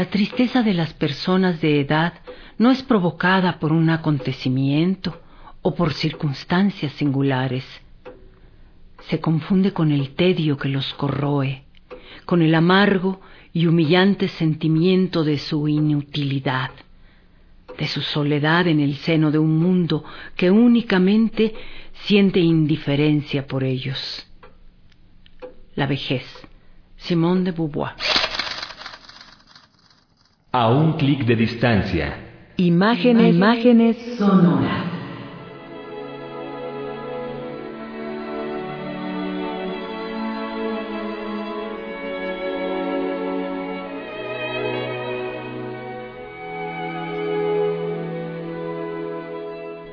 La tristeza de las personas de edad no es provocada por un acontecimiento o por circunstancias singulares. Se confunde con el tedio que los corroe, con el amargo y humillante sentimiento de su inutilidad, de su soledad en el seno de un mundo que únicamente siente indiferencia por ellos. La vejez. Simón de Beauvoir. A un clic de distancia. Imágenes, imágenes sonoras.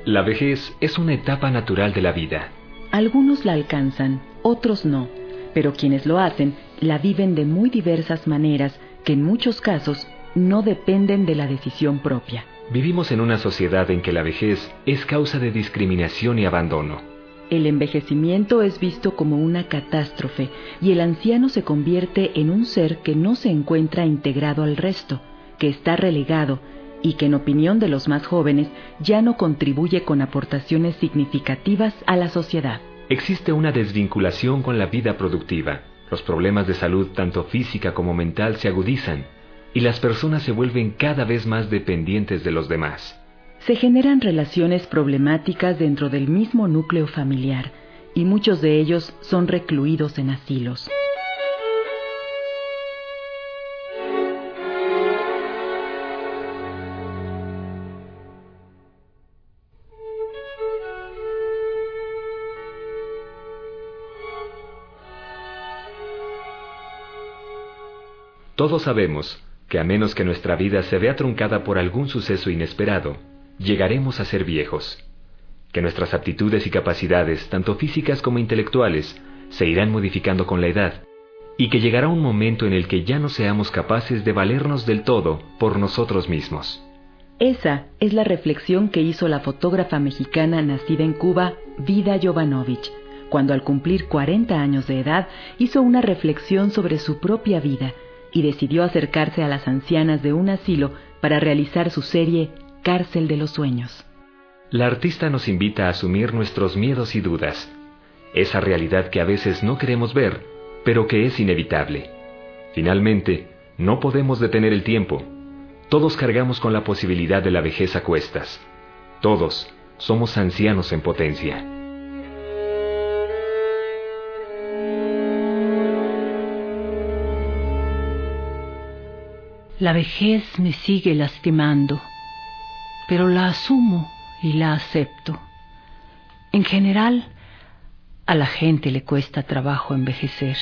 La vejez es una etapa natural de la vida. Algunos la alcanzan, otros no, pero quienes lo hacen la viven de muy diversas maneras que en muchos casos no dependen de la decisión propia. Vivimos en una sociedad en que la vejez es causa de discriminación y abandono. El envejecimiento es visto como una catástrofe y el anciano se convierte en un ser que no se encuentra integrado al resto, que está relegado y que en opinión de los más jóvenes ya no contribuye con aportaciones significativas a la sociedad. Existe una desvinculación con la vida productiva. Los problemas de salud, tanto física como mental, se agudizan y las personas se vuelven cada vez más dependientes de los demás. Se generan relaciones problemáticas dentro del mismo núcleo familiar y muchos de ellos son recluidos en asilos. Todos sabemos que a menos que nuestra vida se vea truncada por algún suceso inesperado, llegaremos a ser viejos, que nuestras aptitudes y capacidades, tanto físicas como intelectuales, se irán modificando con la edad, y que llegará un momento en el que ya no seamos capaces de valernos del todo por nosotros mismos. Esa es la reflexión que hizo la fotógrafa mexicana nacida en Cuba, Vida Jovanovich, cuando al cumplir 40 años de edad hizo una reflexión sobre su propia vida y decidió acercarse a las ancianas de un asilo para realizar su serie Cárcel de los Sueños. La artista nos invita a asumir nuestros miedos y dudas, esa realidad que a veces no queremos ver, pero que es inevitable. Finalmente, no podemos detener el tiempo. Todos cargamos con la posibilidad de la vejez a cuestas. Todos somos ancianos en potencia. La vejez me sigue lastimando, pero la asumo y la acepto. En general, a la gente le cuesta trabajo envejecer.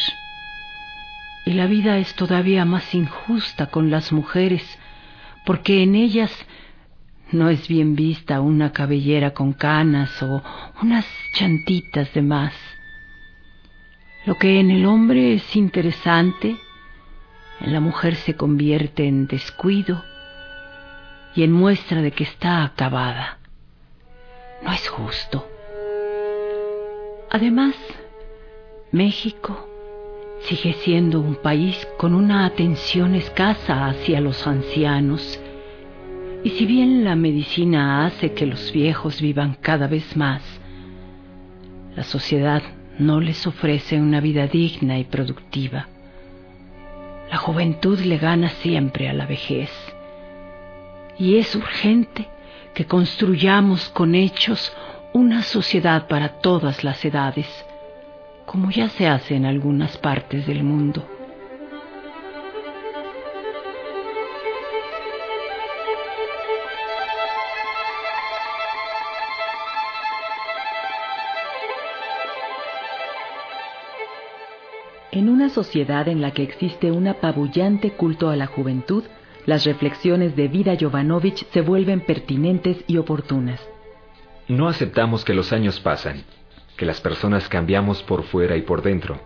Y la vida es todavía más injusta con las mujeres, porque en ellas no es bien vista una cabellera con canas o unas chantitas de más. Lo que en el hombre es interesante en la mujer se convierte en descuido y en muestra de que está acabada. No es justo. Además, México sigue siendo un país con una atención escasa hacia los ancianos. Y si bien la medicina hace que los viejos vivan cada vez más, la sociedad no les ofrece una vida digna y productiva. La juventud le gana siempre a la vejez. Y es urgente que construyamos con hechos una sociedad para todas las edades, como ya se hace en algunas partes del mundo. En una sociedad en la que existe un apabullante culto a la juventud, las reflexiones de Vida Jovanovich se vuelven pertinentes y oportunas. No aceptamos que los años pasan, que las personas cambiamos por fuera y por dentro,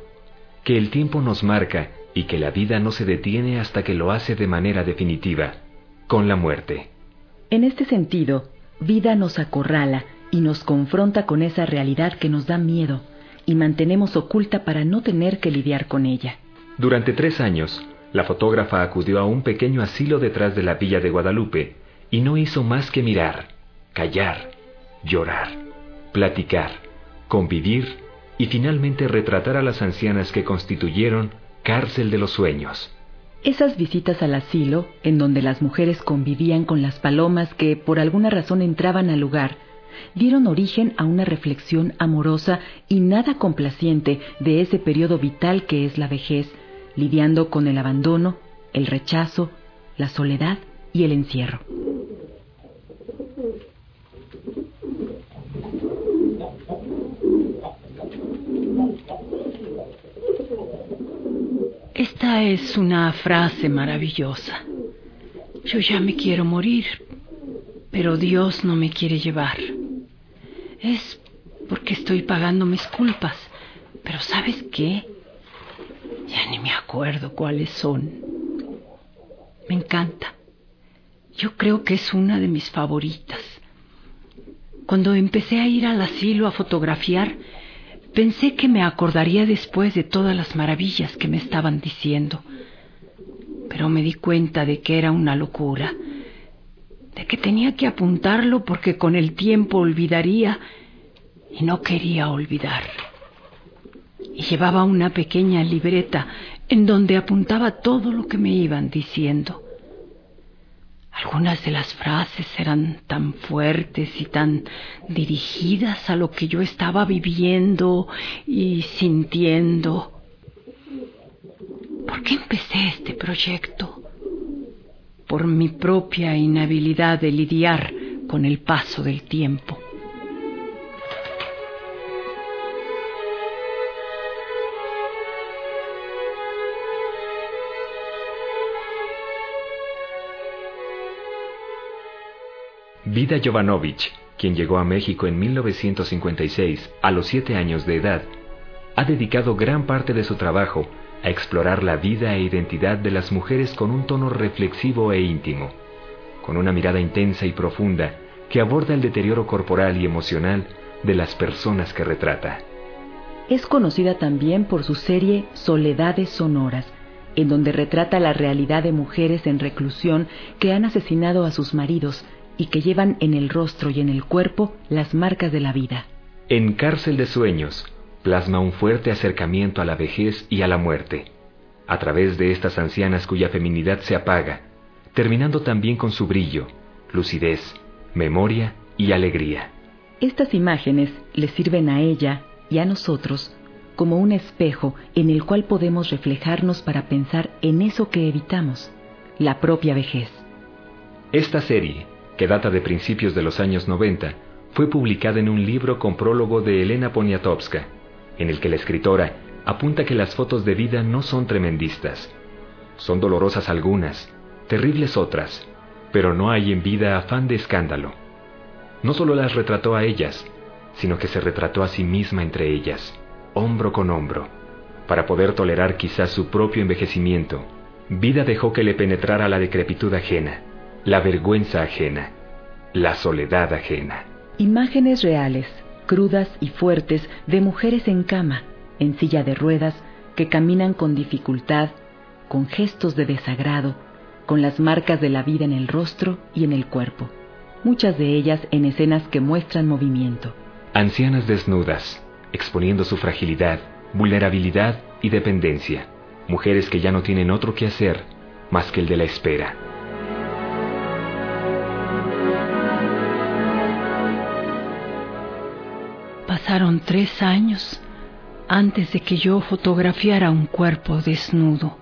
que el tiempo nos marca y que la vida no se detiene hasta que lo hace de manera definitiva, con la muerte. En este sentido, Vida nos acorrala y nos confronta con esa realidad que nos da miedo, y mantenemos oculta para no tener que lidiar con ella. Durante tres años, la fotógrafa acudió a un pequeño asilo detrás de la villa de Guadalupe y no hizo más que mirar, callar, llorar, platicar, convivir y finalmente retratar a las ancianas que constituyeron cárcel de los sueños. Esas visitas al asilo, en donde las mujeres convivían con las palomas que por alguna razón entraban al lugar, dieron origen a una reflexión amorosa y nada complaciente de ese periodo vital que es la vejez, lidiando con el abandono, el rechazo, la soledad y el encierro. Esta es una frase maravillosa. Yo ya me quiero morir, pero Dios no me quiere llevar. Es porque estoy pagando mis culpas. Pero ¿sabes qué? Ya ni me acuerdo cuáles son. Me encanta. Yo creo que es una de mis favoritas. Cuando empecé a ir al asilo a fotografiar, pensé que me acordaría después de todas las maravillas que me estaban diciendo. Pero me di cuenta de que era una locura, de que tenía que apuntarlo porque con el tiempo olvidaría y no quería olvidar. Y llevaba una pequeña libreta en donde apuntaba todo lo que me iban diciendo. Algunas de las frases eran tan fuertes y tan dirigidas a lo que yo estaba viviendo y sintiendo. ¿Por qué empecé este proyecto? Por mi propia inhabilidad de lidiar con el paso del tiempo. Vida Jovanovic, quien llegó a México en 1956 a los siete años de edad, ha dedicado gran parte de su trabajo a explorar la vida e identidad de las mujeres con un tono reflexivo e íntimo, con una mirada intensa y profunda que aborda el deterioro corporal y emocional de las personas que retrata. Es conocida también por su serie Soledades Sonoras, en donde retrata la realidad de mujeres en reclusión que han asesinado a sus maridos y que llevan en el rostro y en el cuerpo las marcas de la vida. En Cárcel de Sueños, plasma un fuerte acercamiento a la vejez y a la muerte, a través de estas ancianas cuya feminidad se apaga, terminando también con su brillo, lucidez, memoria y alegría. Estas imágenes le sirven a ella y a nosotros como un espejo en el cual podemos reflejarnos para pensar en eso que evitamos, la propia vejez. Esta serie que data de principios de los años 90, fue publicada en un libro con prólogo de Elena Poniatowska, en el que la escritora apunta que las fotos de vida no son tremendistas. Son dolorosas algunas, terribles otras, pero no hay en vida afán de escándalo. No solo las retrató a ellas, sino que se retrató a sí misma entre ellas, hombro con hombro, para poder tolerar quizás su propio envejecimiento. Vida dejó que le penetrara la decrepitud ajena, la vergüenza ajena, la soledad ajena. Imágenes reales, crudas y fuertes de mujeres en cama, en silla de ruedas, que caminan con dificultad, con gestos de desagrado, con las marcas de la vida en el rostro y en el cuerpo, muchas de ellas en escenas que muestran movimiento. Ancianas desnudas, exponiendo su fragilidad, vulnerabilidad y dependencia, mujeres que ya no tienen otro que hacer más que el de la espera. Pasaron tres años antes de que yo fotografiara un cuerpo desnudo.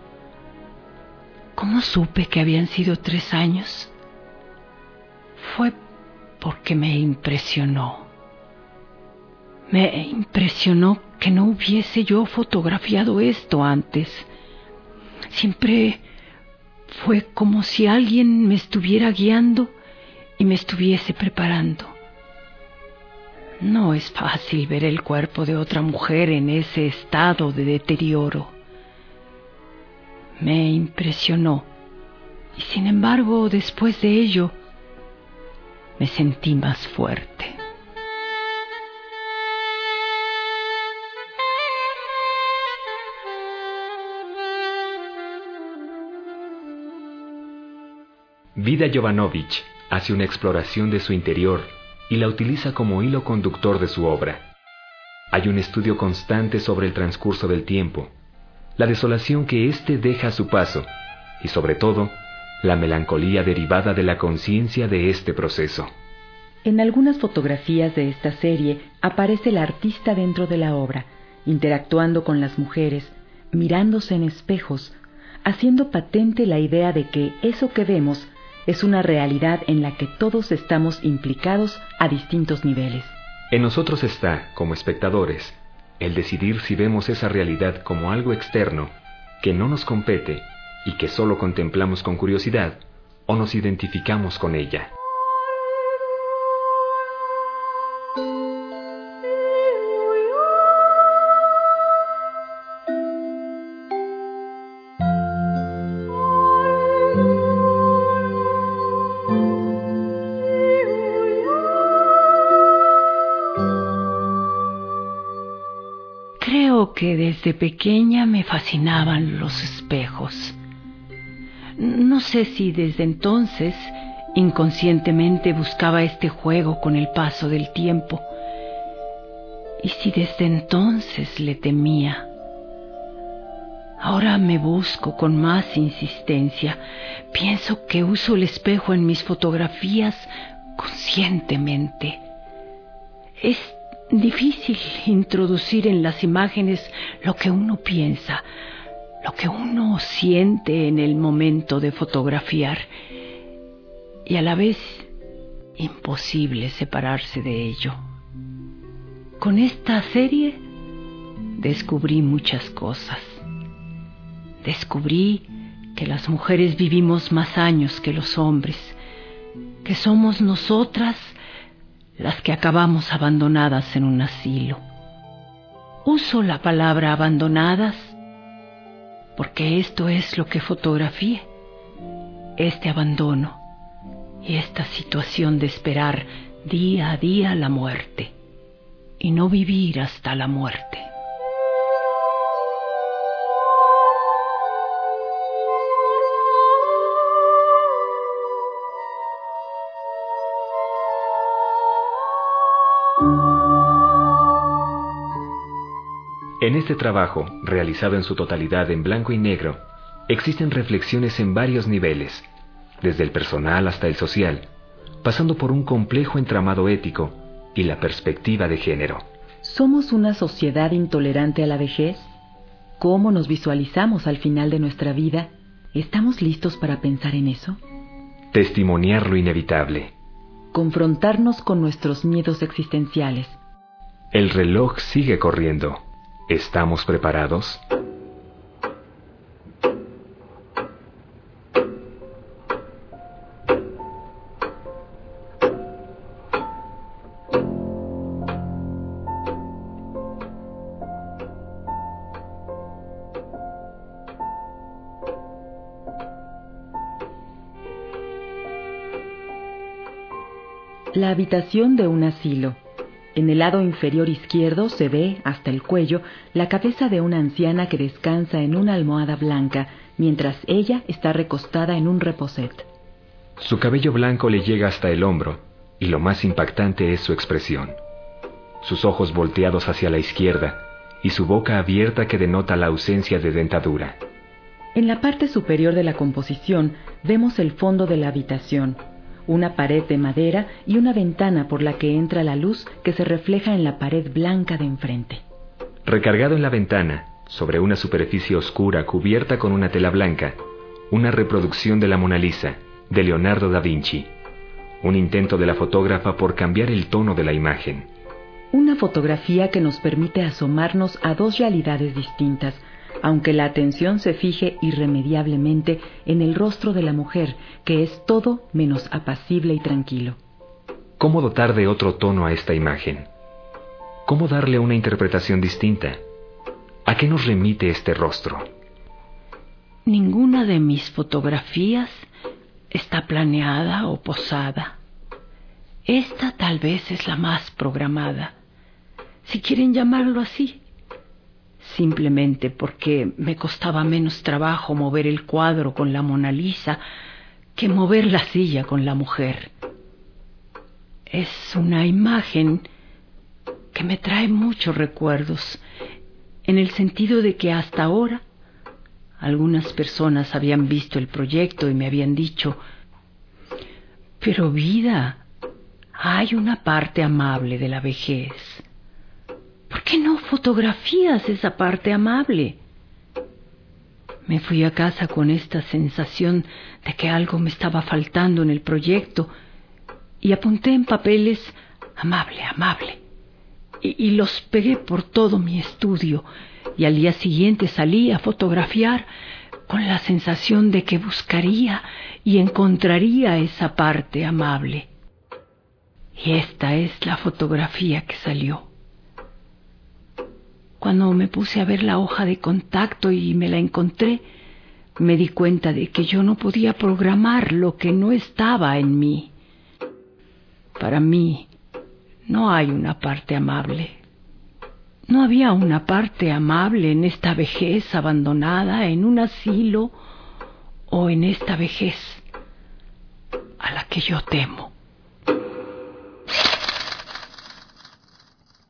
¿Cómo supe que habían sido tres años? Fue porque me impresionó. Me impresionó que no hubiese yo fotografiado esto antes. Siempre fue como si alguien me estuviera guiando y me estuviese preparando. No es fácil ver el cuerpo de otra mujer en ese estado de deterioro. Me impresionó y sin embargo después de ello me sentí más fuerte. Vida Jovanovic hace una exploración de su interior y la utiliza como hilo conductor de su obra. Hay un estudio constante sobre el transcurso del tiempo, la desolación que éste deja a su paso y sobre todo la melancolía derivada de la conciencia de este proceso. En algunas fotografías de esta serie aparece el artista dentro de la obra, interactuando con las mujeres, mirándose en espejos, haciendo patente la idea de que eso que vemos es una realidad en la que todos estamos implicados a distintos niveles. En nosotros está, como espectadores, el decidir si vemos esa realidad como algo externo, que no nos compete y que solo contemplamos con curiosidad, o nos identificamos con ella. Que desde pequeña me fascinaban los espejos. No sé si desde entonces inconscientemente buscaba este juego con el paso del tiempo y si desde entonces le temía. Ahora me busco con más insistencia. Pienso que uso el espejo en mis fotografías conscientemente. Difícil introducir en las imágenes lo que uno piensa, lo que uno siente en el momento de fotografiar y a la vez imposible separarse de ello. Con esta serie descubrí muchas cosas. Descubrí que las mujeres vivimos más años que los hombres, que somos nosotras las que acabamos abandonadas en un asilo. Uso la palabra abandonadas porque esto es lo que fotografié, este abandono y esta situación de esperar día a día la muerte y no vivir hasta la muerte. En este trabajo, realizado en su totalidad en blanco y negro, existen reflexiones en varios niveles, desde el personal hasta el social, pasando por un complejo entramado ético y la perspectiva de género. ¿Somos una sociedad intolerante a la vejez? ¿Cómo nos visualizamos al final de nuestra vida? ¿Estamos listos para pensar en eso? Testimoniar lo inevitable. Confrontarnos con nuestros miedos existenciales. El reloj sigue corriendo. ¿Estamos preparados? Habitación de un asilo. En el lado inferior izquierdo se ve, hasta el cuello, la cabeza de una anciana que descansa en una almohada blanca, mientras ella está recostada en un reposet. Su cabello blanco le llega hasta el hombro, y lo más impactante es su expresión. Sus ojos volteados hacia la izquierda, y su boca abierta que denota la ausencia de dentadura. En la parte superior de la composición vemos el fondo de la habitación, una pared de madera y una ventana por la que entra la luz que se refleja en la pared blanca de enfrente. Recargado en la ventana, sobre una superficie oscura cubierta con una tela blanca, una reproducción de la Mona Lisa, de Leonardo da Vinci. Un intento de la fotógrafa por cambiar el tono de la imagen. Una fotografía que nos permite asomarnos a dos realidades distintas, aunque la atención se fije irremediablemente en el rostro de la mujer, que es todo menos apacible y tranquilo. ¿Cómo dotar de otro tono a esta imagen? ¿Cómo darle una interpretación distinta? ¿A qué nos remite este rostro? Ninguna de mis fotografías está planeada o posada. Esta tal vez es la más programada, si quieren llamarlo así simplemente porque me costaba menos trabajo mover el cuadro con la Mona Lisa que mover la silla con la mujer. Es una imagen que me trae muchos recuerdos, en el sentido de que hasta ahora algunas personas habían visto el proyecto y me habían dicho, pero vida, hay una parte amable de la vejez. ¿Por qué no fotografías esa parte amable? Me fui a casa con esta sensación de que algo me estaba faltando en el proyecto y apunté en papeles amable, amable. Y, los pegué por todo mi estudio y al día siguiente salí a fotografiar con la sensación de que buscaría y encontraría esa parte amable. Y esta es la fotografía que salió. Cuando me puse a ver la hoja de contacto y me la encontré, me di cuenta de que yo no podía programar lo que no estaba en mí. Para mí, no hay una parte amable. No había una parte amable en esta vejez abandonada, en un asilo o en esta vejez a la que yo temo.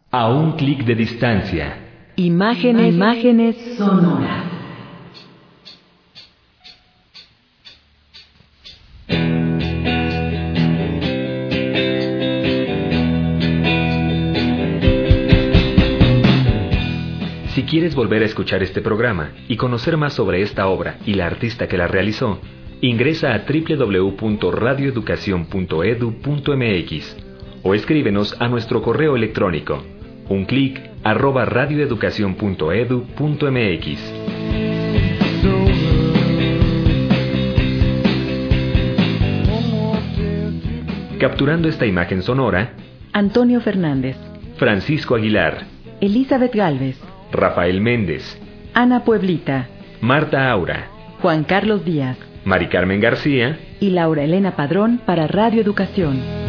A un clic de distancia Imágenes, imágenes sonoras. Si quieres volver a escuchar este programa y conocer más sobre esta obra y la artista que la realizó, ingresa a www.radioeducacion.edu.mx o escríbenos a nuestro correo electrónico un clic arroba radioeducación.edu.mx. Capturando esta imagen sonora, Antonio Fernández, Francisco Aguilar, Elizabeth Galvez, Rafael Méndez, Ana Pueblita, Marta Aura, Juan Carlos Díaz, Mari Carmen García. Y Laura Elena Padrón para Radio Educación.